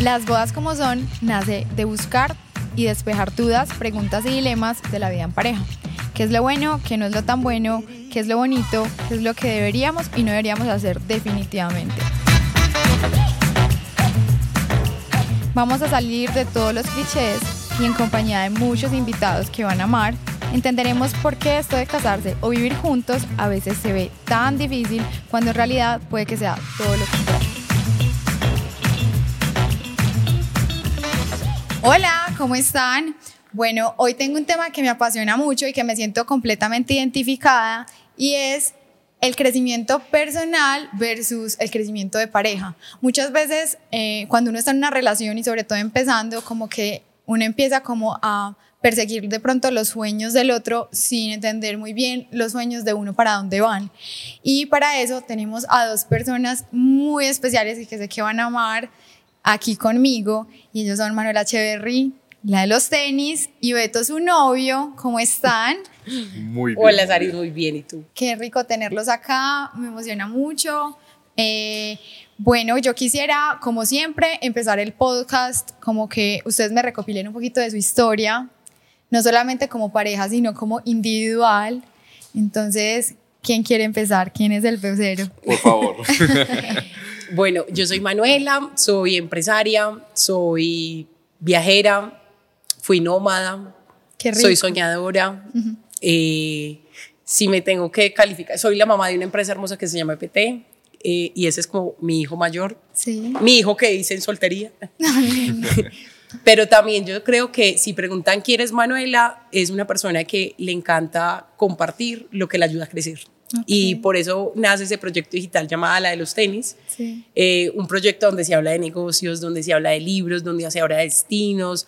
Las bodas como son nace de buscar y despejar dudas, preguntas y dilemas de la vida en pareja. ¿Qué es lo bueno? ¿Qué no es lo tan bueno? ¿Qué es lo bonito? ¿Qué es lo que deberíamos y no deberíamos hacer definitivamente? Vamos a salir de todos los clichés y en compañía de muchos invitados que van a amar, entenderemos por qué esto de casarse o vivir juntos a veces se ve tan difícil cuando en realidad puede que sea todo lo contrario. Hola, ¿cómo están? Bueno, hoy tengo un tema que me apasiona mucho y que me siento completamente identificada y es el crecimiento personal versus el crecimiento de pareja. Muchas veces eh, cuando uno está en una relación y sobre todo empezando, como que uno empieza como a perseguir de pronto los sueños del otro sin entender muy bien los sueños de uno para dónde van. Y para eso tenemos a dos personas muy especiales y que sé que van a amar aquí conmigo y ellos son Manuela Echeverry, la de los tenis, y Beto su novio. ¿Cómo están? Muy bien. Hola, Sari, muy bien. ¿Y tú? Qué rico tenerlos acá, me emociona mucho. Eh, bueno, yo quisiera, como siempre, empezar el podcast como que ustedes me recopilen un poquito de su historia, no solamente como pareja, sino como individual. Entonces, ¿quién quiere empezar? ¿Quién es el pecero? Por favor. bueno, yo soy Manuela, soy empresaria, soy viajera, fui nómada, soy soñadora. eh, si me tengo que calificar, soy la mamá de una empresa hermosa que se llama EPT eh, y ese es como mi hijo mayor, Sí. mi hijo que dice en soltería. Pero también yo creo que si preguntan quién es Manuela, es una persona que le encanta compartir lo que le ayuda a crecer. Y por eso nace ese proyecto digital llamado La de los tenis, Sí. eh, un proyecto donde se habla de negocios, donde se habla de libros, donde se habla de destinos,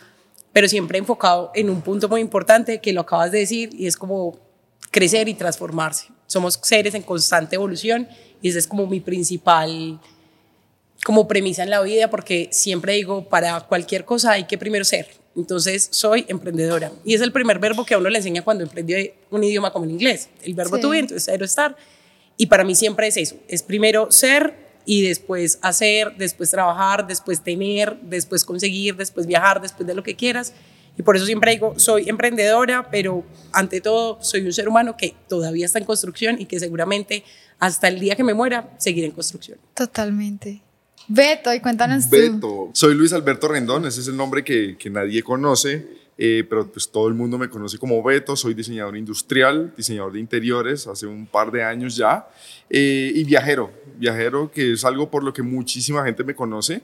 pero siempre enfocado en un punto muy importante que lo acabas de decir y es como crecer y transformarse. Somos seres en constante evolución y esa es como mi principal como premisa en la vida porque siempre digo, para cualquier cosa hay que primero ser. Entonces, soy emprendedora. Y es el primer verbo que a uno le enseña cuando emprende un idioma como el inglés. El verbo Sí. to be, entonces ser estar. Y para mí siempre es eso. Es primero ser y después hacer, después trabajar, después tener, después conseguir, después viajar, después de lo que quieras. Y por eso siempre digo, soy emprendedora, pero ante todo soy un ser humano que todavía está en construcción y que seguramente hasta el día que me muera seguiré en construcción. Totalmente. Beto, y cuéntanos tú. Beto. Soy Luis Alberto Rendón, ese es el nombre que, que nadie conoce, eh, pero pues todo el mundo me conoce como Beto. Soy diseñador industrial, diseñador de interiores hace un par de años ya, eh, y viajero. Viajero, que es algo por lo que muchísima gente me conoce.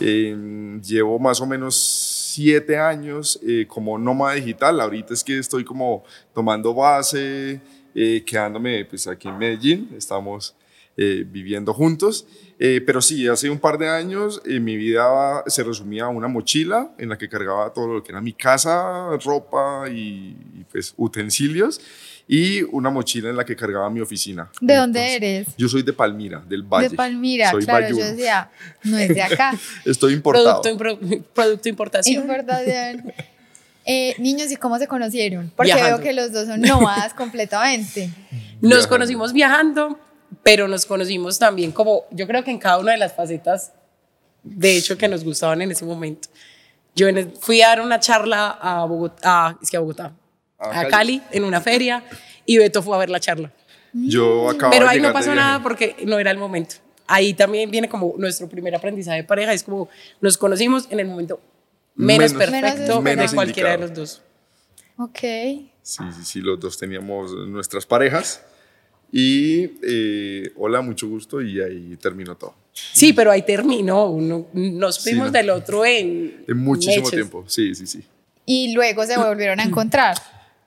Eh, llevo más o menos siete años eh, como nómada digital. Ahorita es que estoy como tomando base, eh, quedándome pues aquí en Medellín. Estamos eh, viviendo juntos. Eh, pero sí, hace un par de años eh, mi vida se resumía a una mochila en la que cargaba todo lo que era mi casa, ropa y, y, pues utensilios y una mochila en la que cargaba mi oficina. ¿De dónde Entonces, eres? Yo soy de Palmira, del Valle. De Palmira, Soy claro, bayuno. yo decía, no es de acá. Estoy importado. Producto, impro- producto importación. Importación. Eh, niños, ¿y cómo se conocieron? Porque Viajando. veo que los dos son nómadas completamente. Nos Viajando. conocimos viajando, pero nos conocimos también como, yo creo que en cada una de las facetas, de hecho, que nos gustaban en ese momento. Yo fui a dar una charla a Bogotá, a, es que a Bogotá, A a, Cali. Cali, en una feria, y Beto fue a ver la charla. Yo acabo Pero de ahí no pasó nada porque no era el momento. Ahí también viene como nuestro primer aprendizaje de pareja, es como nos conocimos en el momento menos, Menos- perfecto menos de cualquiera indicado. de los dos. Ok. Sí, sí, sí, los dos teníamos nuestras parejas. Y eh, hola, mucho gusto, y ahí terminó todo. Sí, pero ahí terminó. Uno, nos Sí, fuimos no. del otro en, En muchísimo tiempo, sí, sí, sí. Y luego se volvieron a encontrar.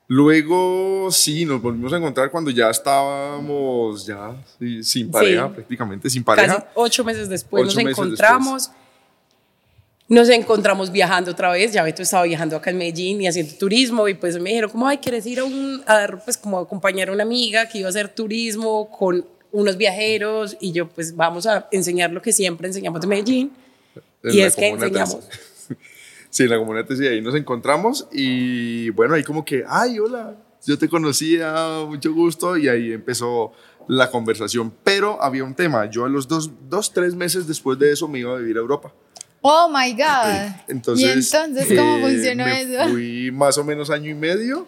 Luego, sí, nos volvimos a encontrar cuando ya estábamos ya sí, sin pareja, Sí. prácticamente sin Casi pareja. ocho meses después Ocho nos meses encontramos. Nos encontramos viajando otra vez. Ya Beto estaba viajando acá en Medellín y haciendo turismo. Y pues me dijeron, como, ay, ¿quieres ir a un, a dar, pues como acompañar a una amiga que iba a hacer turismo con unos viajeros? Y yo, pues vamos a enseñar lo que siempre enseñamos de Medellín. En y es que enseñamos. Sí, en la Comuna Tres, y ahí nos encontramos y bueno, ahí como que, ay, hola, yo te conocía, mucho gusto, y ahí empezó la conversación. Pero había un tema, yo a los dos, dos, tres meses después de eso me iba a vivir a Europa. Oh my God. Entonces, ¿Y entonces cómo eh, funcionó me eso? Fui más o menos año y medio.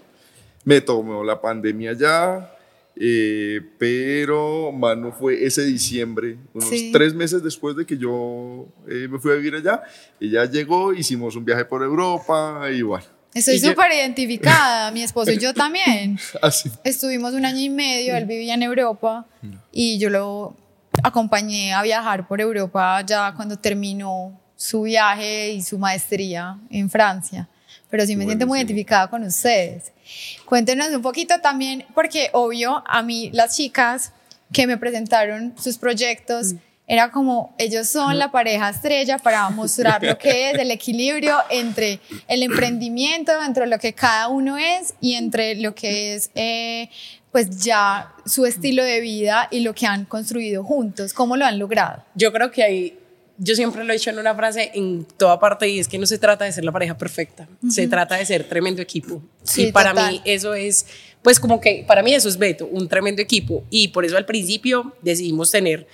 Me tomó la pandemia ya. eh, pero, mano, fue ese diciembre, unos Sí. tres meses después de que yo eh, me fui a vivir allá. Ella llegó, hicimos un viaje por Europa y bueno, Estoy súper identificada, mi esposo y yo también. así. Estuvimos un año y medio, él vivía en Europa y yo lo acompañé a viajar por Europa ya cuando terminó su viaje y su maestría en Francia. Pero sí me siento muy Buenísimo. identificada con ustedes. Cuéntenos un poquito también, porque obvio, a mí las chicas que me presentaron sus proyectos, era como ellos son la pareja estrella para mostrar lo que es el equilibrio entre el emprendimiento, entre lo que cada uno es y entre lo que es eh, pues ya su estilo de vida y lo que han construido juntos, cómo lo han logrado. Yo creo que ahí, yo siempre lo he dicho en una frase en toda parte y es que no se trata de ser la pareja perfecta, se trata de ser tremendo equipo. Sí, y para total. mí eso es, pues como que, para mí eso es Beto, un tremendo equipo. Y por eso al principio decidimos tener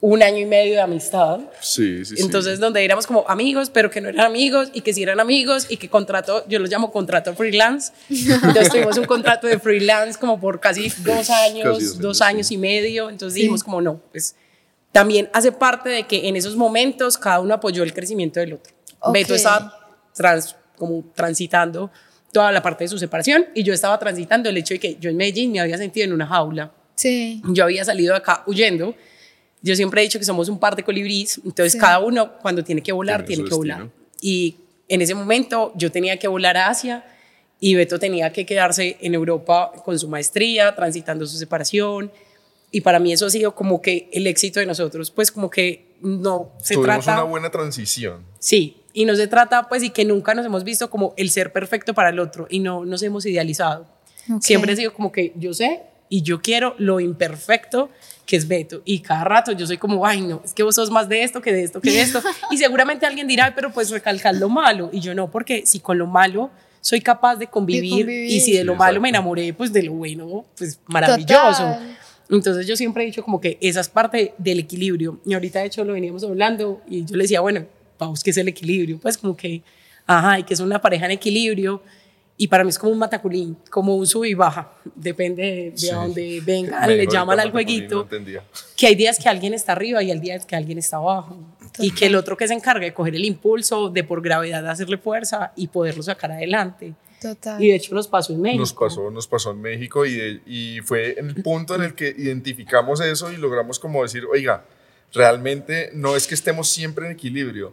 un año y medio de amistad. Sí, sí, sí. Entonces, donde éramos como amigos, pero que no eran amigos y que sí eran amigos y que contrato, yo lo llamo contrato freelance. Entonces, tuvimos un contrato de freelance como por casi dos años, Casi dos dos años, años sí. y medio. Entonces, Sí. dijimos como no, pues también hace parte de que en esos momentos cada uno apoyó el crecimiento del otro. Beto estaba trans, como transitando toda la parte de su separación y yo estaba transitando el hecho de que yo en Medellín me había sentido en una jaula Sí. yo había salido de acá huyendo. Yo siempre he dicho que somos un par de colibríes, entonces Sí. cada uno cuando tiene que volar, Tiene que volar. Y en ese momento yo tenía que volar a Asia y Beto tenía que quedarse en Europa con su maestría, transitando su separación. Y para mí eso ha sido como que el éxito de nosotros, pues como que no se Tuvimos trata... una buena transición. Sí, y no se trata pues y que nunca nos hemos visto como el ser perfecto para el otro y no nos hemos idealizado. Ok. Siempre ha sido como que yo sé y yo quiero lo imperfecto que es Beto. Y cada rato yo soy como, ay, no, es que vos sos más de esto que de esto que de esto. y seguramente alguien dirá, "Ay, pero pues recalcar lo malo. Y yo no, porque si con lo malo soy capaz de convivir, convivir. y si de lo Sí, malo me enamoré, pues de lo bueno, pues maravilloso. Total. Entonces yo siempre he dicho como que esa es parte del equilibrio. Y ahorita de hecho lo veníamos hablando y yo le decía, bueno, vamos, ¿qué es el equilibrio? Pues como que, ajá, y que es una pareja en equilibrio. Y para mí es como un mataculín, como un sub y baja. Depende de, dónde vengan, Me le llaman al jueguito. No. Que hay días que alguien está arriba y hay días que alguien está abajo. Y que el otro que se encarga de coger el impulso, de por gravedad hacerle fuerza y poderlo sacar adelante. Total. Y de hecho nos pasó en México. Nos pasó, nos pasó en México y, de- y fue en el punto en el que identificamos eso y logramos como decir, oiga, realmente no es que estemos siempre en equilibrio,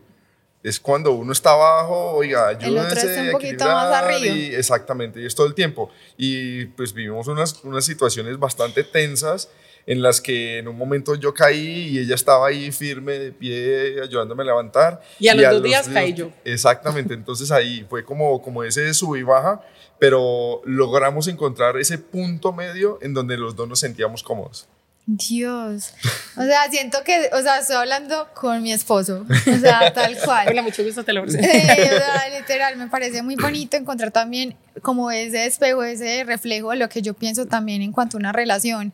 es cuando uno está abajo, oiga, otro ayúdense está un a poquito más arriba. y- exactamente, y es todo el tiempo. Y pues vivimos unas, unas situaciones bastante tensas en las que en un momento yo caí y ella estaba ahí firme de pie ayudándome a levantar. Y a los dos días caí yo. Exactamente, entonces ahí fue como, como ese sub y baja, pero logramos encontrar ese punto medio en donde los dos nos sentíamos cómodos. Dios. O sea, siento que, o sea, estoy hablando con mi esposo. O sea, tal cual. Hola, mucho gusto, te lo presento. Sí, o sea, literal, me parece muy bonito encontrar también como ese espejo, ese reflejo de lo que yo pienso también en cuanto a una relación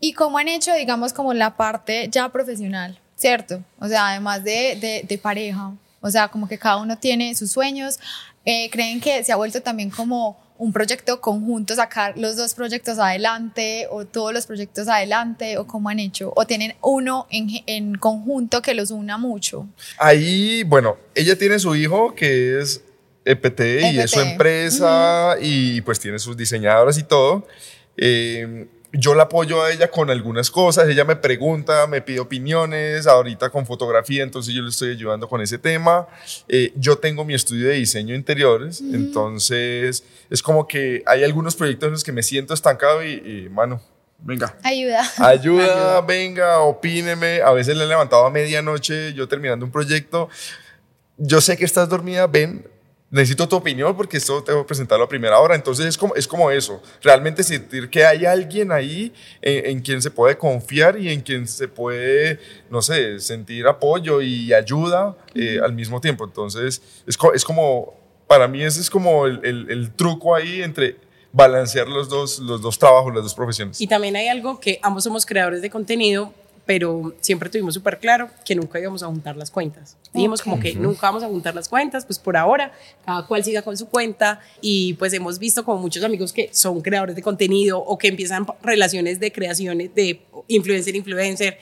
y cómo han hecho, digamos, como la parte ya profesional, ¿cierto? O sea, además de, de, de pareja, o sea, como que cada uno tiene sus sueños, eh, creen que se ha vuelto también como un proyecto conjunto, sacar los dos proyectos adelante o todos los proyectos adelante o cómo han hecho, o tienen uno en, en conjunto que los una mucho. Ahí, bueno, ella tiene su hijo que es EPT y es su EPT. empresa y pues tiene sus diseñadoras y todo. Eh, yo la apoyo a ella con algunas cosas, ella me pregunta, me pide opiniones, ahorita con fotografía, entonces yo le estoy ayudando con ese tema. Eh, yo tengo mi estudio de diseño de interiores, entonces es como que hay algunos proyectos en los que me siento estancado y, y mano, venga, Ayuda. Ayuda, Ayuda. venga, opíneme. A veces le he levantado a medianoche, yo terminando un proyecto. Yo sé que estás dormida, ven, necesito tu opinión porque esto tengo que presentarlo a primera hora. Entonces es como, es como eso, realmente sentir que hay alguien ahí en, en quien se puede confiar y en quien se puede, no sé, sentir apoyo y ayuda eh, al mismo tiempo. Entonces es, es como, para mí ese es como el, el- el truco ahí entre balancear los dos, los dos trabajos, las dos profesiones. Y también hay algo que ambos somos creadores de contenido, pero siempre tuvimos súper claro que nunca íbamos a juntar las cuentas. Dijimos como que nunca vamos a juntar las cuentas, pues por ahora cada cual siga con su cuenta y pues hemos visto como muchos amigos que son creadores de contenido o que empiezan relaciones de creaciones de influencer, influencer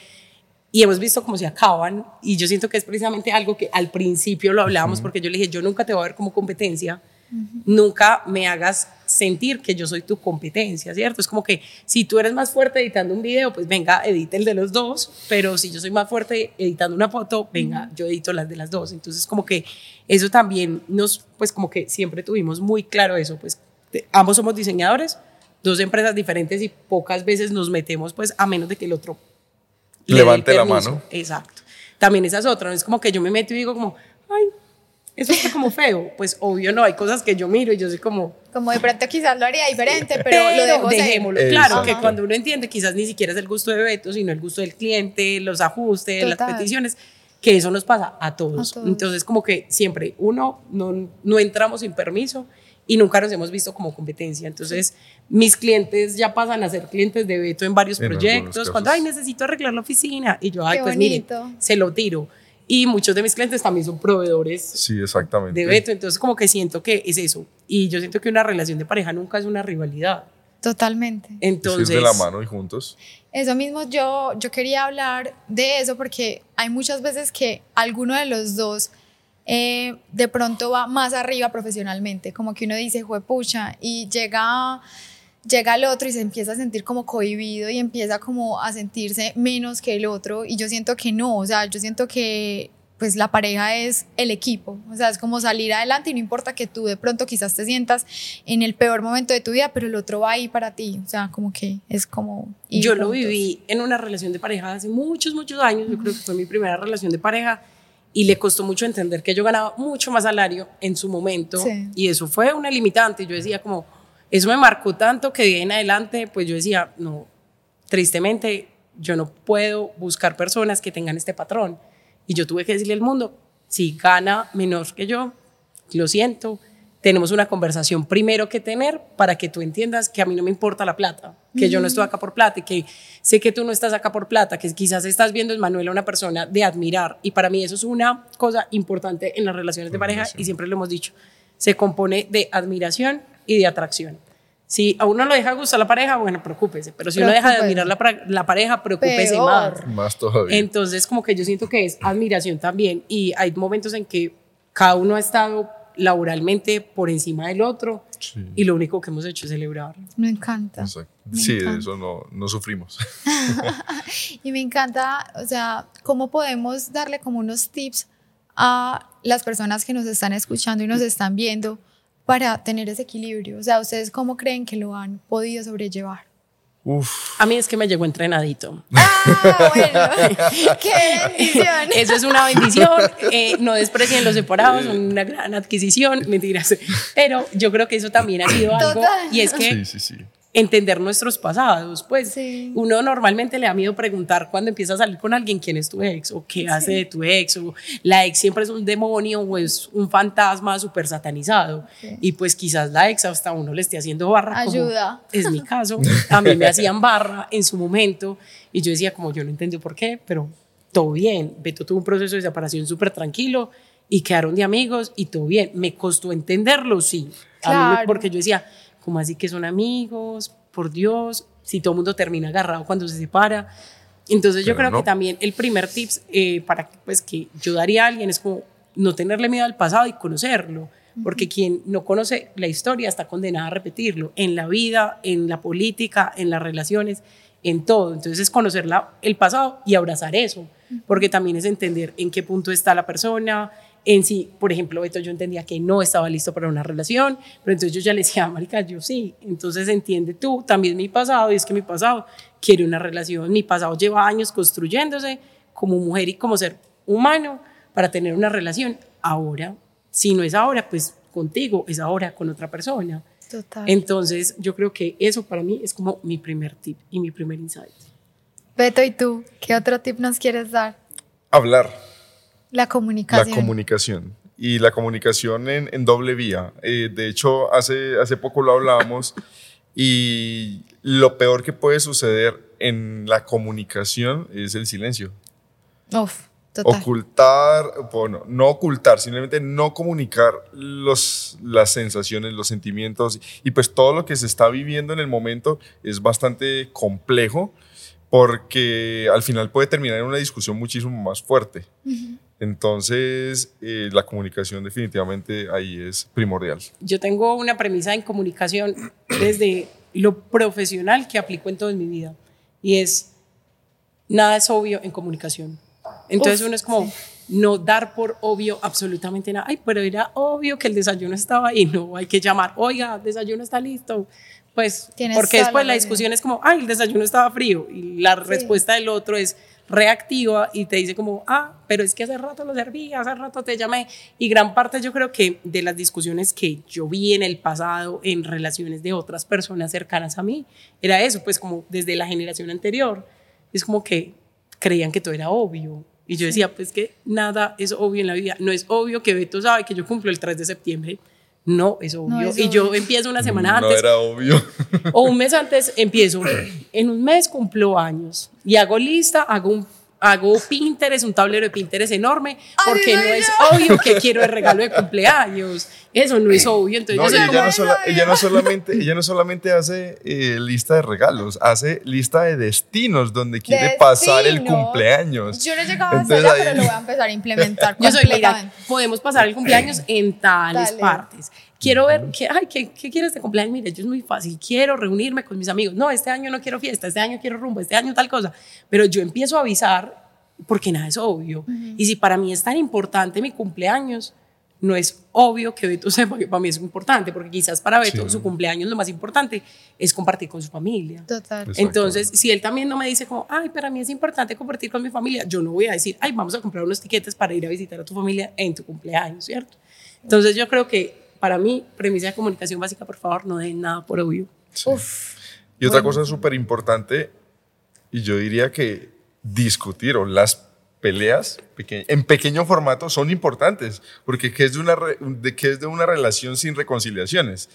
y hemos visto cómo se acaban. Y yo siento que es precisamente algo que al principio lo hablábamos porque yo le dije, yo nunca te voy a ver como competencia, nunca me hagas sentir que yo soy tu competencia, ¿cierto? Es como que si tú eres más fuerte editando un video, pues venga, edite el de los dos, pero si yo soy más fuerte editando una foto, venga, yo edito las de las dos. Entonces, como que eso también nos, pues como que siempre tuvimos muy claro eso, pues ambos somos diseñadores, dos empresas diferentes y pocas veces nos metemos, pues a menos de que el otro levante la mano. Exacto. También esa es otra, no es como que yo me meto y digo como, ay, eso está como feo. Pues obvio no, hay cosas que yo miro y yo soy como... Como de pronto quizás lo haría diferente, pero, lo dejo dejémoslo. Claro, que cuando uno entiende quizás ni siquiera es el gusto de Beto, sino el gusto del cliente, los ajustes, las peticiones, que eso nos pasa a todos. Entonces como que siempre uno no, no entramos sin permiso y nunca nos hemos visto como competencia. Entonces, mis clientes ya pasan a ser clientes de Beto en varios proyectos. Cuando, ay, necesito arreglar la oficina. Y yo, ay, pues mire, se lo tiro. Y muchos de mis clientes también son proveedores sí, exactamente. de Beto. Entonces, como que siento que es eso. Y yo siento que una relación de pareja nunca es una rivalidad. Totalmente. Entonces. de la mano y juntos. Eso mismo, yo, yo quería hablar de eso porque hay muchas veces que alguno de los dos eh, de pronto va más arriba profesionalmente. Como que uno dice, pucha, y llega llega el otro y se empieza a sentir como cohibido y empieza como a sentirse menos que el otro y yo siento que no, o sea, yo siento que pues la pareja es el equipo, o sea, es como salir adelante y no importa que tú de pronto quizás te sientas en el peor momento de tu vida, pero el otro va ahí para ti, o sea, como que es como... Yo lo viví en una relación de pareja hace muchos, muchos años, yo creo que fue mi primera relación de pareja y le costó mucho entender que yo ganaba mucho más salario en su momento y eso fue una limitante, yo decía como eso me marcó tanto que de ahí en adelante, pues yo decía, no, tristemente, yo no puedo buscar personas que tengan este patrón. Y yo tuve que decirle al mundo, si gana menor que yo, lo siento, tenemos una conversación primero que tener para que tú entiendas que a mí no me importa la plata, que yo no estoy acá por plata y que sé que tú no estás acá por plata, que quizás estás viendo en Manuela una persona de admirar. Y para mí eso es una cosa importante en las relaciones de pareja y siempre lo hemos dicho. Se compone de admiración y de atracción. Si a uno lo deja gustar la pareja, bueno, preocúpese. Pero si uno deja de admirar la, la pareja, preocúpese más. Más todavía. Entonces, como que yo siento que es admiración también. Y hay momentos en que cada uno ha estado laboralmente por encima del otro y lo único que hemos hecho es celebrar. Me encanta. sí, eso no, no sufrimos. y me encanta, o sea, cómo podemos darle como unos tips a las personas que nos están escuchando y nos están viendo para tener ese equilibrio? O sea, ¿ustedes cómo creen que lo han podido sobrellevar? Uf. A mí es que me llegó entrenadito. Ah, bueno. ¡Qué bendición! Eso es una bendición. Eh, no desprecien los separados, son una gran adquisición. Mentiras. Pero yo creo que eso también ha sido algo. Y es que sí, sí, sí entender nuestros pasados. Pues uno normalmente le da miedo preguntar cuando empieza a salir con alguien quién es tu ex o qué hace de tu ex o la ex siempre es un demonio o es un fantasma súper satanizado. Y pues quizás la ex hasta uno le esté haciendo barra. Ayuda. es mi caso. A mí me hacían barra en su momento y yo decía como yo no entendí por qué, pero todo bien. Beto tuvo un proceso de separación súper tranquilo y quedaron de amigos y todo bien. Me costó entenderlo, sí. porque yo decía, como así que son amigos? Por Dios, si todo el mundo termina agarrado cuando se separa. Entonces yo creo que también el primer tips eh, para pues, que yo daría a alguien es como no tenerle miedo al pasado y conocerlo, porque quien no conoce la historia está condenado a repetirlo en la vida, en la política, en las relaciones, en todo. Entonces es conocer el pasado y abrazar eso, porque también es entender en qué punto está la persona, en sí, por ejemplo, Beto, yo entendía que no estaba listo para una relación, pero entonces yo ya le decía, marica, yo sí, entonces entiende tú también mi pasado, y es que mi pasado quiere una relación, mi pasado lleva años construyéndose como mujer y como ser humano para tener una relación, ahora, si no es ahora, pues contigo, es ahora con otra persona. Total. Entonces, yo creo que eso para mí es como mi primer tip y mi primer insight. Beto, ¿y tú? ¿Qué otro tip nos quieres dar? Hablar la comunicación. La comunicación. Y la comunicación en, en doble vía. Eh, de hecho, hace, hace poco lo hablábamos y lo peor que puede suceder en la comunicación es el silencio. Uf, total. Ocultar, bueno, no ocultar, simplemente no comunicar los, las sensaciones, los sentimientos y pues todo lo que se está viviendo en el momento es bastante complejo porque al final puede terminar en una discusión muchísimo más fuerte. Entonces, eh, la comunicación definitivamente ahí es primordial. Yo tengo una premisa en comunicación desde lo profesional que aplico en toda mi vida y es, nada es obvio en comunicación. Entonces uno es como no dar por obvio absolutamente nada. Ay, pero era obvio que el desayuno estaba ahí, no hay que llamar, oiga, el desayuno está listo. Pues, porque después la discusión es como, ay, el desayuno estaba frío y la respuesta del otro es, reactiva y te dice como, ah, pero es que hace rato lo serví, hace rato te llamé. Y gran parte yo creo que de las discusiones que yo vi en el pasado en relaciones de otras personas cercanas a mí, era eso, pues como desde la generación anterior, es como que creían que todo era obvio. Y yo decía, pues que nada es obvio en la vida. No es obvio que Beto sabe que yo cumplo el 3 de septiembre no, es obvio. y yo empiezo una semana antes. No era obvio. O un mes antes empiezo. En un mes cumplo años y hago lista, hago un hago Pinterest, un tablero de Pinterest enorme, porque no es obvio que quiero el regalo de cumpleaños. Eso no es obvio. Entonces ella, no solamente, ella no solamente hace eh, lista de regalos, hace lista de destinos donde quiere pasar el cumpleaños. Yo no llegaba a hacer, pero lo voy a empezar a implementar. Yo soy, mira, podemos pasar el cumpleaños en tales partes quiero ver, ¿qué, ay, ¿qué, ¿qué, quieres de cumpleaños? Mire, yo es muy fácil, quiero reunirme con mis amigos. No, este año no quiero fiesta, este año quiero rumbo, este año tal cosa. Pero yo empiezo a avisar porque nada es obvio. Y si para mí es tan importante mi cumpleaños, no es obvio que Beto sepa que para mí es importante, porque quizás para Beto su cumpleaños lo más importante es compartir con su familia. Total. Entonces, si él también no me dice como, ay, para mí es importante compartir con mi familia, yo no voy a decir, ay, vamos a comprar unos tiquetes para ir a visitar a tu familia en tu cumpleaños, ¿cierto? Entonces, yo creo que para mí, premisa de comunicación básica, por favor, no den nada por obvio. y otra cosa súper importante, y yo diría que discutir o las peleas en pequeño formato son importantes, porque ¿qué es, de una, de, ¿qué es de una relación sin reconciliaciones?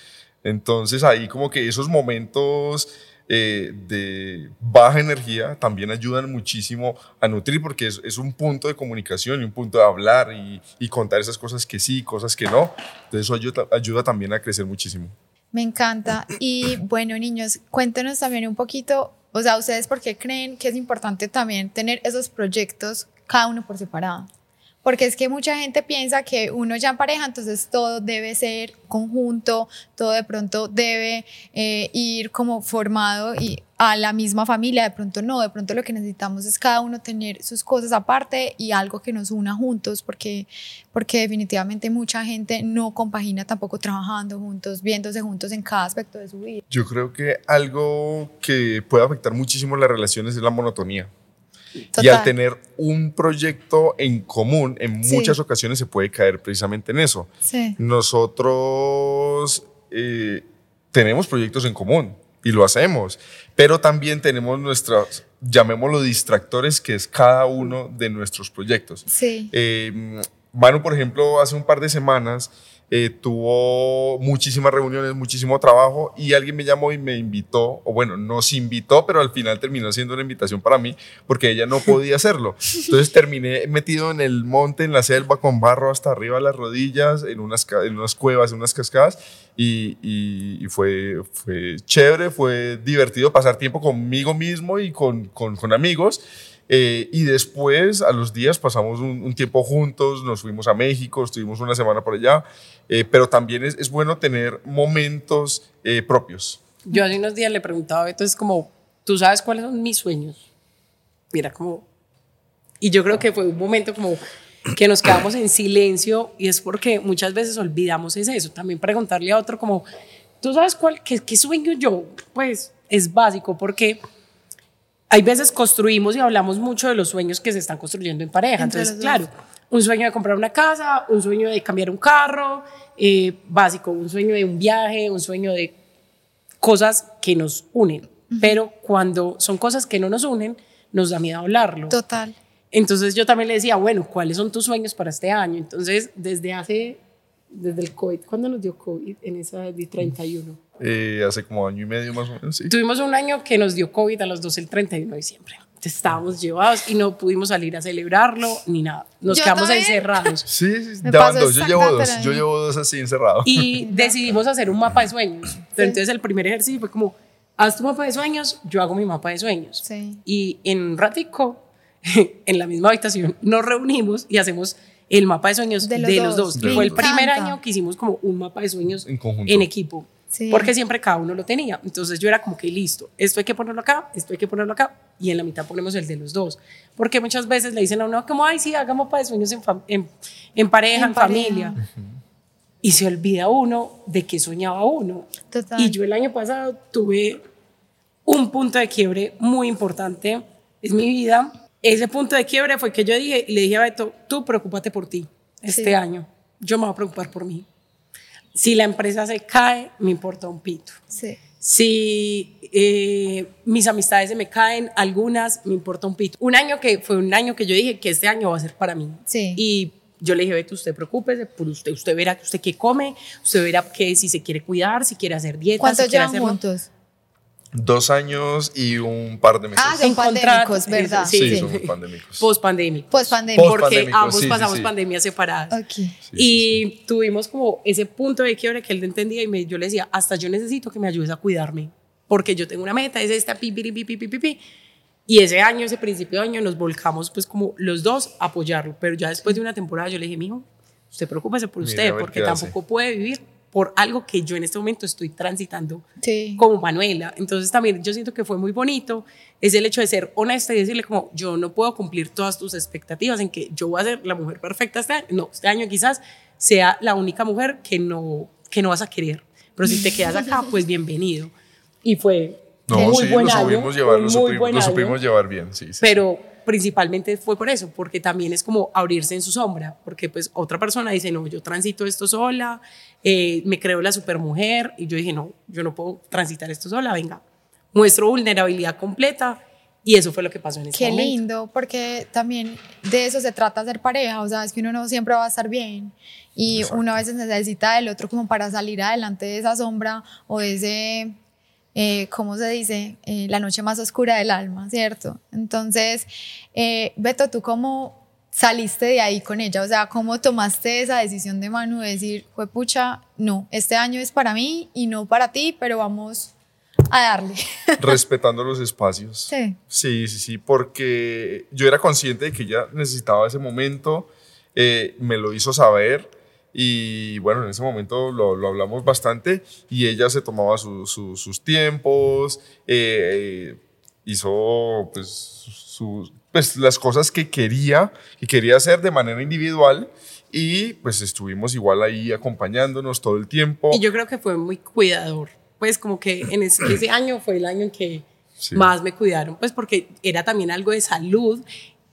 Entonces ahí como que esos momentos eh, de baja energía también ayudan muchísimo a nutrir porque es, un punto de comunicación y un punto de hablar y, contar esas cosas que sí, cosas que no. Entonces eso ayuda, ayuda también a crecer muchísimo. Me encanta. Y bueno, niños, cuéntenos también un poquito, o sea, ustedes por qué creen que es importante también tener esos proyectos cada uno por separado. Porque es que mucha gente piensa que uno ya en pareja, entonces todo debe ser conjunto, todo de pronto debe eh, ir como formado y a la misma familia, de pronto no, de pronto lo que necesitamos es cada uno tener sus cosas aparte y algo que nos una juntos, porque, porque definitivamente mucha gente no compagina tampoco trabajando juntos, viéndose juntos en cada aspecto de su vida. Yo creo que algo que puede afectar muchísimo las relaciones es la monotonía. Y al tener un proyecto en común, en muchas ocasiones se puede caer precisamente en eso. Nosotros eh, tenemos proyectos en común y lo hacemos, pero también tenemos nuestros, llamémoslo distractores, que es cada uno de nuestros proyectos. Sí. Eh, Manu, por ejemplo, hace un par de semanas eh, tuvo muchísimas reuniones, muchísimo trabajo y alguien me llamó y me invitó, o bueno, nos invitó, pero al final terminó siendo una invitación para mí porque ella no podía hacerlo. Entonces terminé metido en el monte, en la selva, con barro hasta arriba de las rodillas, en unas, en unas cuevas, en unas cascadas y, fue, fue chévere, fue divertido pasar tiempo conmigo mismo y con, con, con amigos. Eh, y después, a los días, pasamos un, tiempo juntos, nos fuimos a México, estuvimos una semana por allá, eh, pero también es, es, bueno tener momentos eh, propios. Yo hace unos días le preguntaba a es como, ¿tú sabes cuáles son mis sueños? Mira, como... Y yo creo que fue un momento como que nos quedamos en silencio y es porque muchas veces olvidamos es eso. También preguntarle a otro como, ¿tú sabes cuál, qué, qué sueño yo? Pues es básico porque hay veces construimos y hablamos mucho de los sueños que se están construyendo en pareja. Entonces, claro, un sueño de comprar una casa, un sueño de cambiar un carro, eh, básico, un sueño de un viaje, un sueño de cosas que nos unen. Pero cuando son cosas que no nos unen, nos da miedo hablarlo. Total. Entonces yo también le decía, bueno, ¿cuáles son tus sueños para este año? Entonces, desde hace desde el COVID. ¿Cuándo nos dio COVID? En esa de 31. Eh, hace como año y medio más o menos, sí. Tuvimos un año que nos dio COVID a los dos el 31 de diciembre. Estábamos llevados y no pudimos salir a celebrarlo ni nada. Nos Yo quedamos también. encerrados. Sí, sí, ya van dos. Yo llevo dos. Yo llevo dos así encerrado. Y decidimos hacer un mapa de sueños. Entonces el primer ejercicio fue como, haz tu mapa de sueños, yo hago mi mapa de sueños. Sí. Y en un ratico, en la misma habitación, nos reunimos y hacemos el mapa de sueños De de los los, dos. Fue el primer año que hicimos como un mapa de sueños En conjunto. en equipo. Sí. Porque siempre cada uno lo tenía. Entonces yo era como que listo, esto hay que ponerlo acá, esto hay que ponerlo acá, y en la mitad ponemos el de los dos. Porque muchas veces le dicen a uno, como, ay, sí, hagamos mapa de sueños en, en, en pareja, En en, pareja. familia. Y se olvida uno de qué soñaba uno. Total. Y yo el año pasado tuve un punto de quiebre muy importante en mi vida. Ese punto de quiebre fue que yo dije, le dije a Beto, tú preocúpate por ti este Sí. año. Yo me voy a preocupar por mí. Si la empresa se cae, me importa un pito. Sí. Si eh, mis amistades se me caen, algunas, me importa un pito. Un año que fue un año que yo dije que este año va a ser para mí. Sí. Y yo le dije, Beto, usted preocúpese por usted. Usted verá que usted qué come, usted verá que si se quiere cuidar, si quiere hacer dieta, ¿Cuánto si llevan hacerlo. juntos? Dos años y un par de meses. Ah, son pandémicos, ¿verdad? sí, sí, sí. somos pandémicos. Post-pandémico. Post-pandémico. Post- Porque ambos sí, pasamos sí. pandemias separadas. Ok. Sí, y sí, tuvimos como ese punto de quiebre que él no entendía y me, yo le decía, hasta yo necesito que me ayudes a cuidarme, porque yo tengo una meta, es esta, pi, pi, pi, pi, pi, pi, pi. Y ese año, ese principio de año, nos volcamos pues como los dos a apoyarlo, pero ya después de una temporada yo le dije, mijo, usted preocúpese por usted, a ver porque qué hace". tampoco puede vivir por algo que yo en este momento estoy transitando Sí. como Manuela. Entonces también yo siento que fue muy bonito es el hecho de ser honesta y decirle como yo no puedo cumplir todas tus expectativas en que yo voy a ser la mujer perfecta este año. No, este año quizás sea la única mujer que no, que no vas a querer. Pero si te quedas acá, pues bienvenido. Y fue No, muy sí, buen lo año. supimos llevar, un lo, muy supimos, buen lo año, supimos llevar bien, sí. sí, sí. Pero principalmente fue por eso, porque también es como abrirse en su sombra, porque pues otra persona dice, no, yo transito esto sola, eh, me creo la supermujer, y yo dije, no, yo no puedo transitar esto sola, venga, muestro vulnerabilidad completa, y eso fue lo que pasó en ese Qué momento. lindo, porque también de eso se trata ser pareja, o sea, es que uno no siempre va a estar bien y uno a veces necesita del otro como para salir adelante de esa sombra o de ese, eh, ¿cómo se dice? Eh, la noche más oscura del alma, ¿cierto? Entonces, eh, Beto, ¿tú cómo saliste de ahí con ella? O sea, ¿cómo tomaste esa decisión de Manu de decir, fue pucha, no, este año es para mí y no para ti, pero vamos a darle? Respetando los espacios. Sí. Sí, sí, sí, porque yo era consciente de que ella necesitaba ese momento, eh, me lo hizo saber y bueno, en ese momento lo, lo hablamos bastante y ella se tomaba su- su- sus tiempos, eh, hizo pues, su- pues las cosas que quería, que quería hacer de manera individual y pues estuvimos igual ahí acompañándonos todo el tiempo. Y yo creo que fue muy cuidador, pues como que en ese, ese año fue el año en que Sí. más me cuidaron, pues porque era también algo de salud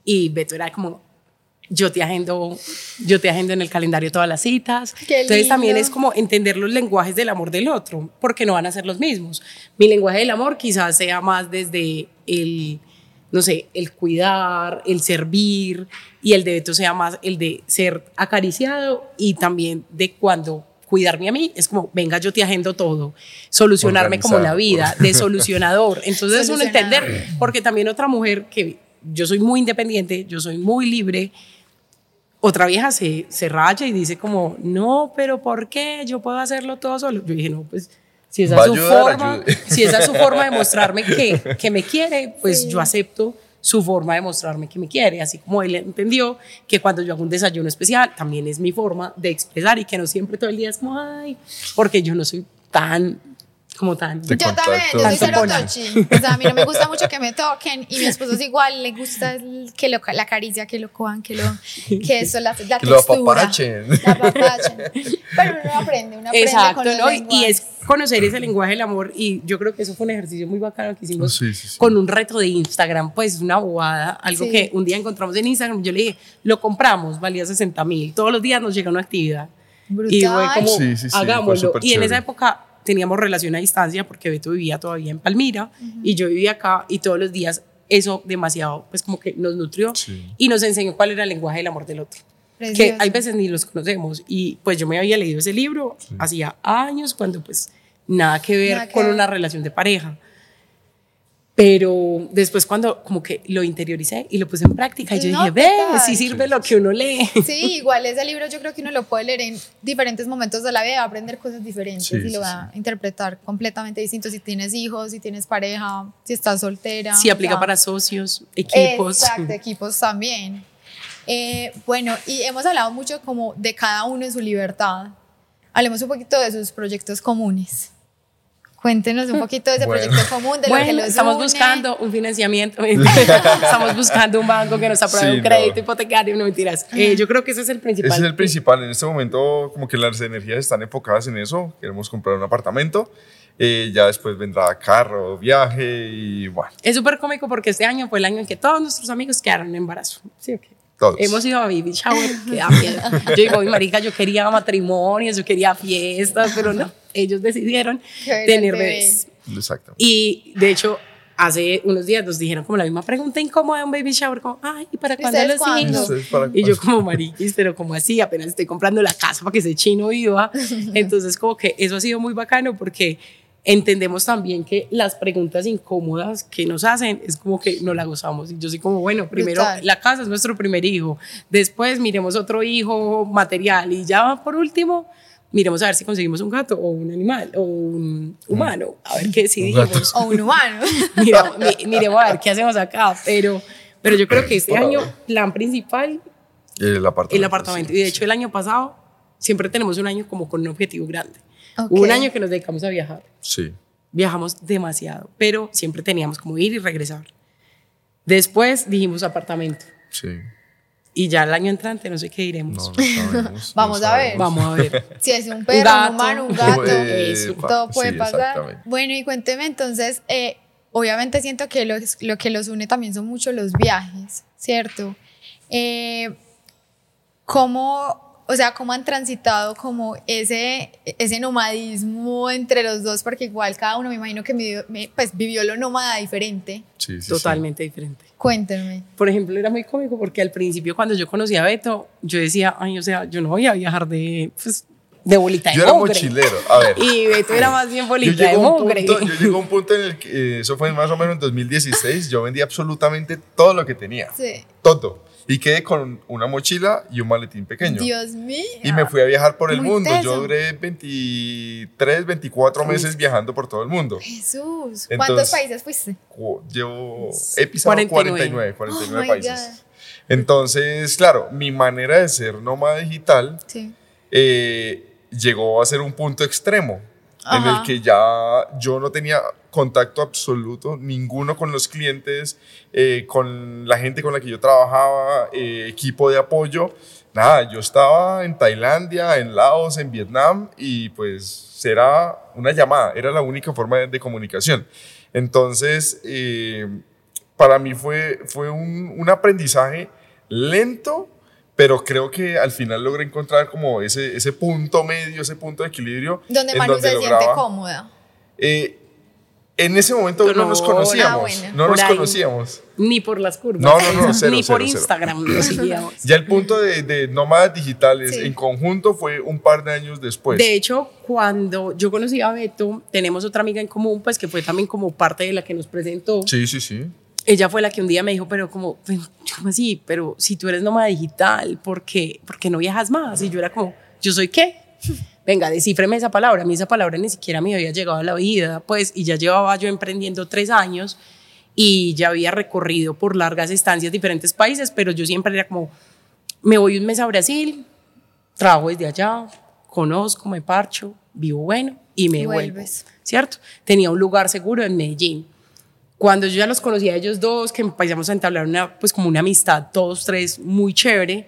y Beto era como, yo te agendo, yo te agendo en el calendario todas las citas. Qué Entonces también lindo. es como entender los lenguajes del amor del otro, porque no van a ser los mismos. Mi lenguaje del amor quizás sea más desde el, no sé, el cuidar, el servir, y el de Beto sea más el de ser acariciado y también de cuando cuidarme a mí es como, venga, yo te agendo todo, solucionarme como la vida, de solucionador. Entonces uno Solucionador. entender, porque también otra mujer que yo soy muy independiente, yo soy muy libre, otra vieja se, se raya y dice como, no, pero ¿por qué? Yo puedo hacerlo todo solo. Yo dije, no, pues si esa es a su ayudar, forma, si esa es su forma de mostrarme que, que me quiere, pues Sí. yo acepto su forma de mostrarme que me quiere, así como él entendió que cuando yo hago un desayuno especial, también es mi forma de expresar y que no siempre todo el día es como, ay, porque yo no soy tan, como tan... Yo también, contacto. yo soy cero touchy. O sea, a mí no me gusta mucho que me toquen y mi esposo es igual, le gusta que lo, la caricia, que lo cojan, que lo, que eso, la, la Que lo textura. apapachen. La apapachen. Pero uno aprende, uno aprende Exacto, con los ¿no? Y- es conocer ese lenguaje del amor y yo creo que eso fue un ejercicio muy bacano que hicimos Sí, sí, sí. con un reto de Instagram, pues una bobada, algo Sí. que un día encontramos en Instagram, yo le dije, lo compramos, valía 60 mil, todos los días nos llega una actividad. Y fue Brutal. como, Sí, sí, sí, fue hagámoslo. súper Y en esa época teníamos relación a distancia porque Beto vivía todavía en Palmira y yo vivía acá y todos los días eso demasiado, pues como que nos nutrió Sí. y nos enseñó cuál era el lenguaje del amor del otro. que Precioso. hay veces ni los conocemos. Y pues yo me había leído ese libro hacía años cuando pues nada que ver Nada que con ver. una relación de pareja. Pero después cuando como que lo interioricé y lo puse en práctica, yo No, dije, ve, sí sirve lo que uno lee. Sí, igual ese libro yo creo que uno lo puede leer en diferentes momentos de la vida, aprender cosas diferentes Sí, y sí, lo va a interpretar completamente distinto si tienes hijos, si tienes pareja, si estás soltera. Sí o aplica sea, para socios, equipos. Exacto, equipos también. Eh, bueno, y hemos hablado mucho como de cada uno en su libertad. Hablemos un poquito de sus proyectos comunes. Cuéntenos un poquito de ese Bueno. proyecto común, de lo que Bueno, los estamos une. buscando un financiamiento, estamos buscando un banco que nos apruebe Sí, un crédito no. hipotecario, no mentiras. Eh, yo creo que ese es el principal. Ese es el principal. En este momento, como que las energías están enfocadas en eso. Queremos comprar un apartamento. eh, ya después vendrá carro, viaje y bueno, Es súper cómico porque este año fue el año en que todos nuestros amigos quedaron en embarazo. Sí, ok. todos. Hemos ido a baby shower, que da miedo. Yo digo, mi marica, yo quería matrimonios, yo quería fiestas, pero no, ellos decidieron tener bebé. bebés. Exacto. Y de hecho, hace unos días nos dijeron como la misma pregunta incómoda de un baby shower, como, ay, ¿y para ¿Y cuándo los cuándo? hijos? Para- Y yo como mariquis, pero como así, apenas estoy comprando la casa para que ese chino viva. Entonces como que eso ha sido muy bacano porque entendemos también que las preguntas incómodas que nos hacen es como que no la gozamos. Y yo soy como, bueno, primero Brutal. la casa es nuestro primer hijo, después miremos otro hijo material y ya por último miremos a ver si conseguimos un gato o un animal o un humano, a ver qué decidimos. O un humano. Mira, miremos a ver qué hacemos acá, pero, pero yo creo que este Por año, plan principal, El apartamento. el apartamento. sí, y de hecho sí. el año pasado siempre tenemos un año como con un objetivo grande. Ok. Hubo un año que nos dedicamos a viajar. Sí. Viajamos demasiado, pero siempre teníamos como ir y regresar. Después dijimos apartamento. Sí. Y ya el año entrante no sé qué diremos. No, no sabemos, Vamos no a ver. Vamos a ver. Si es un perro, un, humano, un gato, Eh, Eso. todo puede sí, pasar. Bueno, y cuénteme entonces, eh, obviamente siento que los- lo que los une también son mucho los viajes, ¿cierto? Eh, ¿Cómo, o sea, cómo han transitado como ese, ese nomadismo entre los dos? Porque igual cada uno me imagino que vivió, me- pues, vivió lo nómada diferente. Sí, sí, sí. Totalmente diferente. Cuéntenme. Por ejemplo, era muy cómico porque al principio cuando yo conocí a Beto, yo decía, ay, o sea, yo no voy a viajar de, pues, de bolita de Yo era mugre". mochilero. A ver. Y Beto era más bien Yo bolita de mugre. punto, yo llego a un punto en el que, eh, eso fue más o menos en 2016, yo vendí absolutamente todo lo que tenía. Sí. Todo. Y quedé con una mochila y un maletín pequeño. Dios mío. Y me fui a viajar por el Muy mundo. teso. Yo duré 23, 24 meses viajando por todo el mundo. Jesús. Entonces- ¿Cuántos países fuiste? Llevo, he pisado 49. 49, 49 Oh my países. Entonces, claro, mi manera de ser nómada digital Sí. eh, llegó a ser un punto extremo en el que ya yo no tenía contacto absoluto, ninguno con los clientes, eh, con la gente con la que yo trabajaba, eh, equipo de apoyo, nada, yo estaba en Tailandia, en Laos, en Vietnam y pues era una llamada, era la única forma de, de comunicación. Entonces, eh, para mí fue, fue un, un aprendizaje lento, pero creo que al final logré encontrar como ese, ese punto medio, ese punto de equilibrio. Donde Manu se siente lograba- cómoda. Eh, en ese momento no, No, nos ah, conocíamos, bueno. no Por nos ahí. conocíamos. Ni por las curvas. No, no, no, cero, Ni cero, por cero. Instagram nos seguíamos. Ya el punto de, de nómadas digitales Sí. en conjunto fue un par de años después. De hecho, cuando yo conocí a Beto, tenemos otra amiga en común, pues que fue también como parte de la que nos presentó. sí, sí, sí. Ella fue la que un día me dijo, pero como, "Pero, ¿cómo así? Pero si tú eres nómada digital, ¿por qué, ¿por qué no viajas más? Y yo era como, ¿yo soy qué? Venga, descífreme esa palabra. A mí esa palabra ni siquiera me había llegado a la vida, pues, y ya llevaba yo emprendiendo tres años y ya había recorrido por largas estancias diferentes países, pero yo siempre era como, me voy un mes a Brasil, trabajo desde allá, conozco, me parcho, vivo bueno y me Y vuelvo, vuelves. ¿cierto? Tenía un lugar seguro en Medellín. Cuando yo ya los conocí a ellos dos, que empezamos a entablar una, pues como una amistad, todos tres, muy chévere.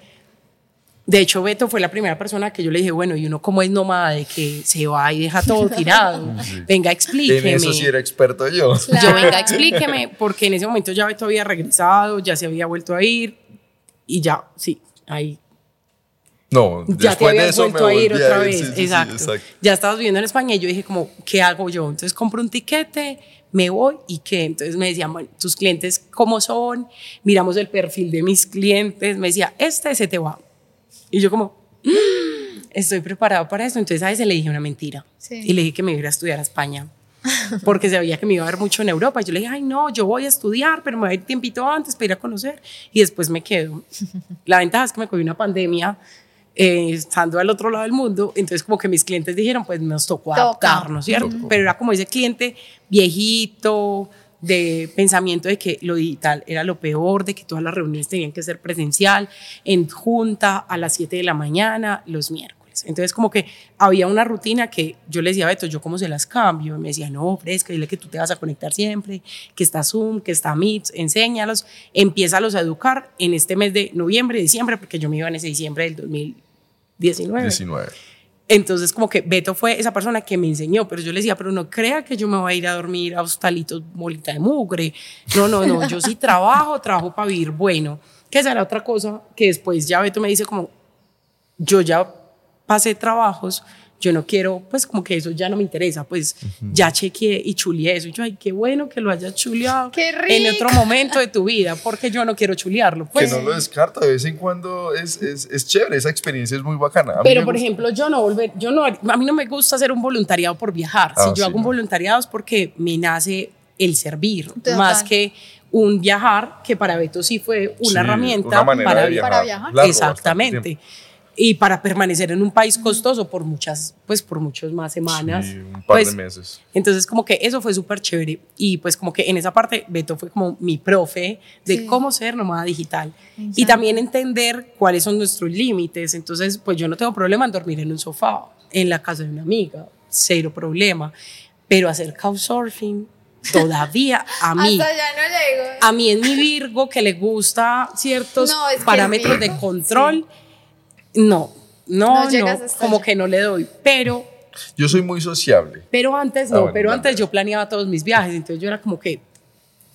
De hecho, Beto fue la primera persona que yo le dije, bueno, ¿y uno cómo es nómada de que se va y deja todo tirado? Venga, En explíqueme. eso sí era experto yo. Yo, Claro. venga, explíqueme, porque en ese momento ya Beto había regresado, ya se había vuelto a ir y ya, sí, ahí No, ya te después de habías eso me vuelto a ir volví otra ir, vez. sí, sí, sí, exacto. Ya estabas viviendo en España y yo dije como, ¿qué hago yo? Entonces compro un tiquete, me voy y qué. Entonces me decían, bueno, tus clientes cómo son, miramos el perfil de mis clientes, me decía, este se te va. Y yo como, "Mm, estoy preparado para eso. Entonces a veces le dije una mentira. Sí. Y le dije que me iba a estudiar a España. Porque sabía que me iba a ver mucho en Europa. Y yo le dije, ay, no, yo voy a estudiar, pero me voy a ir tiempito antes para ir a conocer. Y después me quedo. La ventaja es que me cogí una pandemia eh, estando al otro lado del mundo. Entonces, como que mis clientes dijeron, pues nos tocó Toca. adaptarnos, ¿cierto? Pero era como ese cliente viejito, de pensamiento de que lo digital era lo peor, de que todas las reuniones tenían que ser presencial, en junta a las 7 de la mañana, los miércoles. Entonces, como que había una rutina que yo le decía a Beto, ¿yo cómo se las cambio? Y me decía, no, fresca, dile que tú te vas a conectar siempre, que está Zoom, que está Meet, enséñalos, empiézalos a educar en este mes de noviembre, diciembre, porque yo me iba en ese diciembre del 2019. 19. Entonces, como que Beto fue esa persona que me enseñó, pero yo le decía, pero no crea que yo me voy a ir a dormir a hostalitos bolita de mugre. No, no, no, yo sí trabajo, trabajo para vivir bueno. Que esa era otra cosa que después ya Beto me dice como, yo ya pasé trabajos, yo no quiero, pues como que eso ya no me interesa, pues ya chequeé y chuleé eso. Y yo, ay, qué bueno que lo hayas chuleado ¡Qué en otro momento de tu vida, porque yo no quiero chulearlo. Pues, que no lo descarto, de vez en cuando es, es, es chévere, esa experiencia es muy bacana. A Pero, por gusta. ejemplo, yo no volver, yo no, a mí no me gusta hacer un voluntariado por viajar. Ah, si yo sí, hago un no. voluntariado es porque me nace el servir, Total. más que un viajar, que para Beto sí fue una Sí, herramienta una para de viajar. Para viajar. largo, Exactamente. Y para permanecer en un país costoso por muchas, pues por muchas más semanas. Sí, un par pues, de meses. entonces, como que eso fue súper chévere. Y pues, como que en esa parte, Beto fue como mi profe de Sí. cómo ser nómada digital. Y Exacto. también entender cuáles son nuestros límites. Entonces, pues yo no tengo problema en dormir en un sofá, en la casa de una amiga, cero problema. Pero hacer couchsurfing, todavía a mí. Hasta ya no llego. A mí en mi Virgo que le gusta ciertos No, es parámetros de control, no, no, No no, como allá. que no le doy. Pero Yo soy muy sociable. pero antes Ah, no, bueno, pero antes yo planeaba todos mis viajes, entonces yo era como que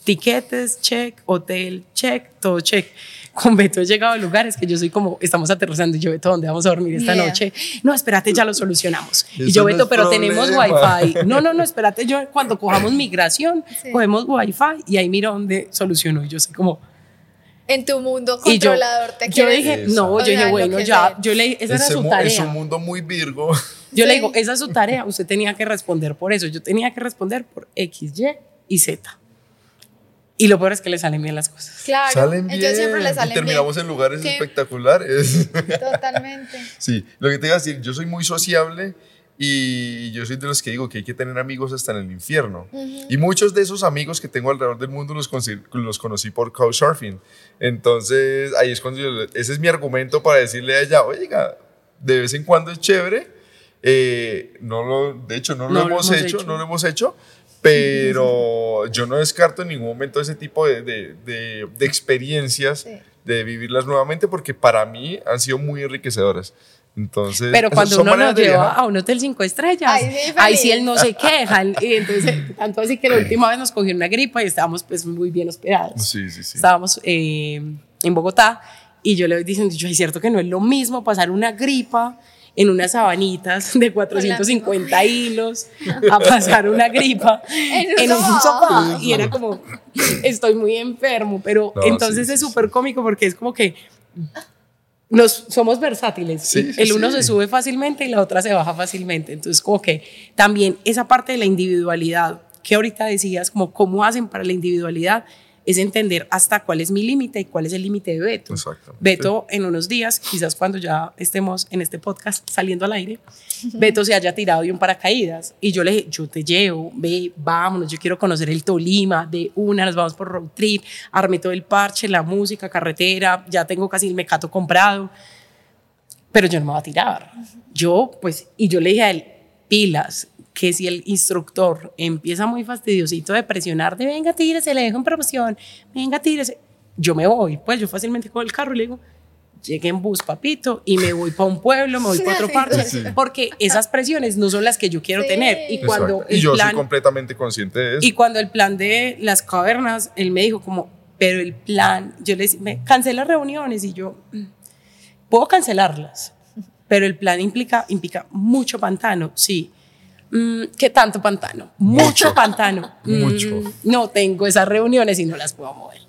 tiquetes, check, hotel, check, todo check. Con Beto he llegado a lugares que yo soy como, estamos aterrizando y yo, Beto, ¿dónde vamos a dormir esta noche? No, espérate, ya lo solucionamos. y yo, Beto, pero tenemos problema. wifi. No, no, no, espérate, yo cuando cojamos migración, Sí. cogemos wifi y ahí miro dónde solucionó. Y yo soy como, En tu mundo y yo, controlador te yo quieres dije, no, O yo sea, dije, bueno, ya, yo le, esa era Ese su mu- tarea. Es un mundo muy virgo. Yo le Sí. digo, esa es su tarea, usted tenía que responder por eso. Yo tenía que responder por X, Y y Z. Y lo peor es que le salen bien las cosas. Claro, salen bien. ellos siempre les y salen terminamos bien. en lugares Sí. espectaculares. Totalmente. Sí, lo que te iba a decir, yo soy muy sociable y yo soy de los que digo que hay que tener amigos hasta en el infierno. Y muchos de esos amigos que tengo alrededor del mundo los, los conocí por Couchsurfing. Entonces, ahí es cuando yo, ese es mi argumento para decirle a ella, oiga, de vez en cuando es chévere. Eh, no lo, de hecho, no, No lo hemos hecho, no lo hemos hecho, pero yo no descarto en ningún momento ese tipo de, de- de- de experiencias, Sí. de vivirlas nuevamente, porque para mí han sido muy enriquecedoras. Entonces, Pero cuando uno de lleva a un hotel cinco estrellas, Ay, sí, ahí sí él no se queja. Y entonces, tanto así que la última vez nos cogió una gripa y estábamos pues muy bien hospedados. Sí, sí, sí. Estábamos eh, en Bogotá y yo le voy diciendo, yo es cierto que no es lo mismo pasar una gripa en unas sabanitas de 450 hilos a pasar una gripa En un sofá. Y era como, estoy muy enfermo, pero No, entonces sí, es sí, súper cómico porque es como que nos somos versátiles. Sí, el uno sí. se sube fácilmente y la otra se baja fácilmente. Entonces, como que también esa parte de la individualidad que ahorita decías, como cómo hacen para la individualidad, es entender hasta cuál es mi límite y cuál es el límite de Beto. Beto, en unos días, quizás cuando ya estemos en este podcast saliendo al aire, Beto se haya tirado de un paracaídas y yo le dije, yo te llevo, ve, vámonos, yo quiero conocer el Tolima, de una, nos vamos por road trip, armé todo el parche, la música, carretera, ya tengo casi el mecato comprado, pero yo no me voy a tirar. Yo, pues, y yo le dije a él, pilas, que si el instructor empieza muy fastidiosito de presionar, de venga, tírese, le dejo en promoción, venga, tírese, yo me voy, pues yo fácilmente cojo el carro y le digo, llegué en bus, papito, y me voy para un pueblo, me voy para otro parche, Sí. porque esas presiones no son las que yo quiero Sí. tener. Y cuando. Y el yo plan, soy completamente consciente de eso. y cuando el plan de las cavernas, él me dijo como, pero el plan, yo le decía, me cancela reuniones y yo, "Mm, puedo cancelarlas, pero el plan implica, implica mucho pantano, sí. Mm, ¿Qué tanto pantano? Mucho, Mucho. pantano. Mm, Mucho. No tengo esas reuniones y no las puedo mover.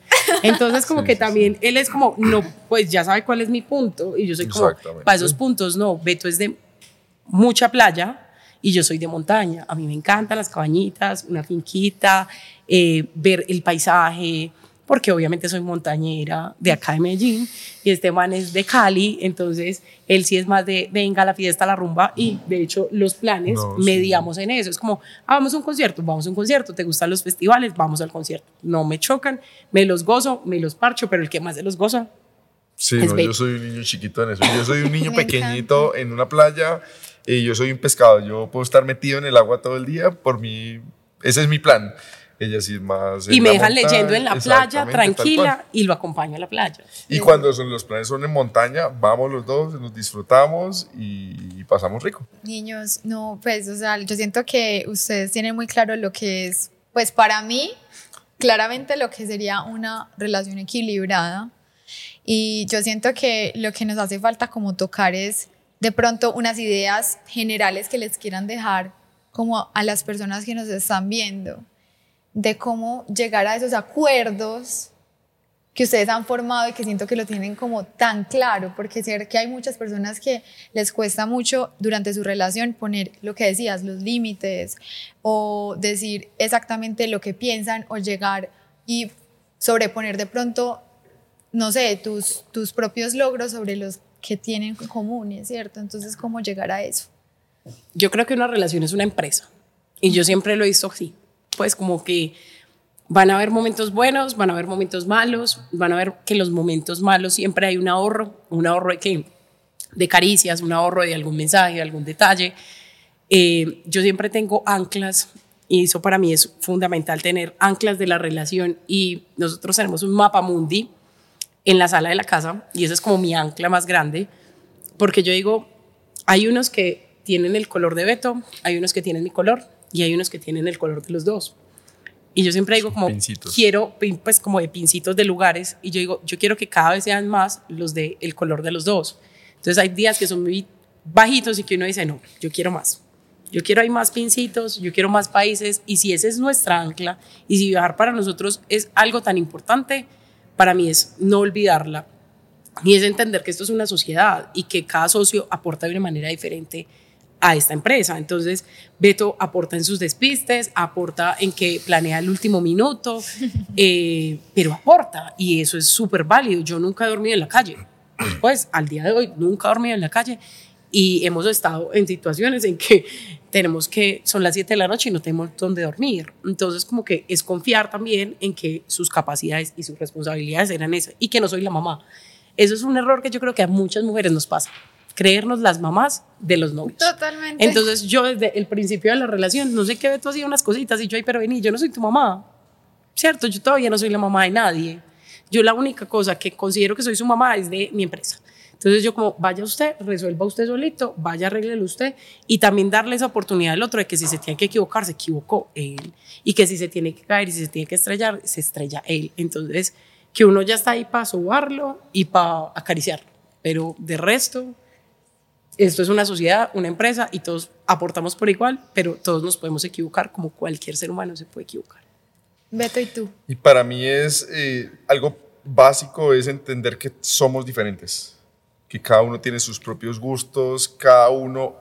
Entonces, como que también él es como, no, pues ya sabe cuál es mi punto. Y yo soy como, para esos puntos, no. Beto es de mucha playa y yo soy de montaña. A mí me encantan las cabañitas, una finquita, eh, ver el paisaje, porque obviamente soy montañera de acá de Medellín y este man es de Cali, entonces él sí es más de venga la fiesta, la rumba y de hecho los planes No, sí. mediamos en eso. Es como, ah, vamos a un concierto, vamos a un concierto, ¿te gustan los festivales? Vamos al concierto. No me chocan, me los gozo, me los parcho, pero el que más se los goza Sí, Es no, yo soy un niño chiquito en eso. Yo soy un niño pequeñito en una playa y yo soy un pescado. Yo puedo estar metido en el agua todo el día. Por mí, ese es mi plan. Ella sí es más. y en me la dejan montaña, leyendo en la playa, tranquila, y lo acompaño a la playa. Y cuando son, los planes son en montaña, vamos los dos, nos disfrutamos y pasamos rico. Niños, no, pues, o sea, yo siento que ustedes tienen muy claro lo que es, pues para mí, claramente lo que sería una relación equilibrada. Y yo siento que lo que nos hace falta como tocar es de pronto unas ideas generales que les quieran dejar como a las personas que nos están viendo, de cómo llegar a esos acuerdos que ustedes han formado y que siento que lo tienen como tan claro, porque sé que hay muchas personas que les cuesta mucho durante su relación poner lo que decías, los límites, o decir exactamente lo que piensan, o llegar y sobreponer de pronto, no sé, tus, tus propios logros sobre los que tienen comunes, ¿cierto? Entonces, ¿cómo llegar a eso? Yo creo que una relación es una empresa y yo siempre lo he visto así. Pues como que van a haber momentos buenos, van a haber momentos malos, van a ver que los momentos malos siempre hay un ahorro, un ahorro de qué? De caricias, un ahorro de algún mensaje, algún detalle. Eh, yo siempre tengo anclas y eso para mí es fundamental tener anclas de la relación y nosotros tenemos un mapa mundi en la sala de la casa y esa es como mi ancla más grande porque yo digo, hay unos que tienen el color de Beto, hay unos que tienen mi color y hay unos que tienen el color de los dos. Y yo siempre digo como, Pincitos. quiero, pues como de pincitos de lugares, y yo digo, yo quiero que cada vez sean más los de el color de los dos. Entonces hay días que son muy bajitos y que uno dice, no, yo quiero más. Yo quiero hay más pincitos, yo quiero más países, y si esa es nuestra ancla, y si viajar para nosotros es algo tan importante, para mí es no olvidarla, y es entender que esto es una sociedad y que cada socio aporta de una manera diferente a esta empresa. Entonces, Beto aporta en sus despistes, aporta en que planea el último minuto, eh, pero aporta y eso es súper válido. Yo nunca he dormido en la calle, pues al día de hoy nunca he dormido en la calle y hemos estado en situaciones en que tenemos que, son las 7 de la noche y no tenemos dónde dormir. Entonces, como que es confiar también en que sus capacidades y sus responsabilidades eran esas y que no soy la mamá. Eso es un error que yo creo que a muchas mujeres nos pasa, creernos las mamás de los novios. Totalmente. Entonces yo desde el principio de la relación, no sé qué, Beto hacía unas cositas y yo, ay, pero vení, yo no soy tu mamá, ¿cierto? Yo todavía no soy la mamá de nadie. Yo la única cosa que considero que soy su mamá es de mi empresa. Entonces yo como, vaya usted, resuelva usted solito, vaya, arréglelo usted y también darle esa oportunidad al otro de que si se tiene que equivocar, se equivocó él y que si se tiene que caer y si se tiene que estrellar, se estrella él. Entonces que uno ya está ahí para sobarlo y para acariciarlo, pero de resto esto es una sociedad, una empresa y todos aportamos por igual, pero todos nos podemos equivocar como cualquier ser humano se puede equivocar. Beto, ¿y tú? Y para mí es eh, algo básico es entender que somos diferentes, que cada uno tiene sus propios gustos, cada uno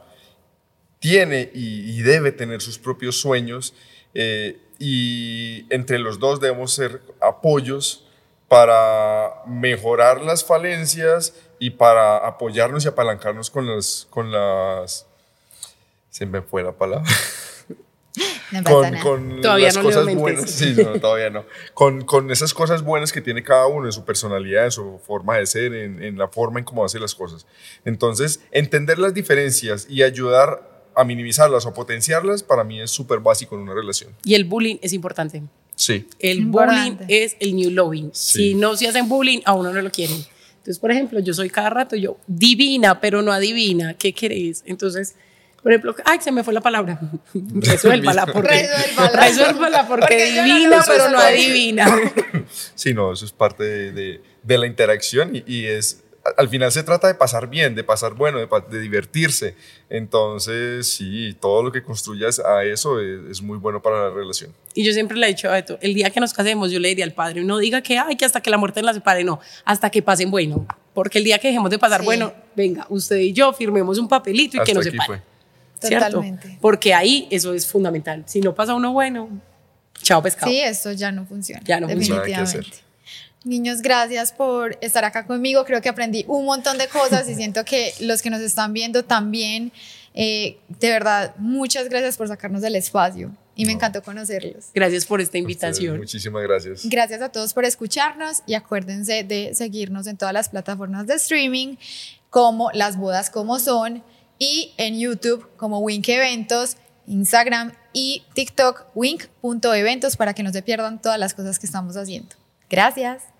tiene y, y debe tener sus propios sueños eh, y entre los dos debemos ser apoyos para mejorar las falencias y para apoyarnos y apalancarnos con las, con las, se me fue la palabra No con, con Todavía las no cosas buenas. Sí, no, todavía no. Con, con esas cosas buenas que tiene cada uno en su personalidad, en su forma de ser, en, en la forma en cómo hace las cosas. Entonces, entender las diferencias y ayudar a minimizarlas o potenciarlas, para mí es súper básico en una relación. Y el bullying es importante. Sí. El Importante. bullying es el new loving. Sí. Si no se hacen bullying, a uno no lo quieren. Entonces, por ejemplo, yo soy cada rato yo divina, pero no adivina. ¿Qué querés? Entonces, por ejemplo, ay, se me fue la palabra. Resuélvala porque Resuélvala. resuélvala porque, Porque no divina, pero no adivina. Sí, no, eso es parte de, de- de la interacción y, y es al final se trata de pasar bien, de pasar bueno, de, de divertirse. Entonces, sí, todo lo que construyas a eso es, muy bueno para la relación. Y yo siempre le he dicho a Beto, el día que nos casemos, yo le diría al padre, no diga que, ay, que hasta que la muerte la separe, no, hasta que pasen bueno. Porque el día que dejemos de pasar bueno, venga, usted y yo firmemos un papelito y que nos separe. Totalmente. Porque ahí eso es fundamental. Si no pasa uno bueno, chao pescado. Sí, eso ya no funciona. Ya no definitivamente. Niños, gracias por estar acá conmigo. Creo que aprendí un montón de cosas y siento que los que nos están viendo también. Eh, de verdad, muchas gracias por sacarnos del espacio y me encantó conocerlos. Gracias por esta invitación. muchísimas gracias. Gracias a todos por escucharnos y acuérdense de seguirnos en todas las plataformas de streaming como Las Bodas Como Son y en YouTube como Wink Eventos, Instagram y TikTok wink.eventos para que no se pierdan todas las cosas que estamos haciendo. Gracias.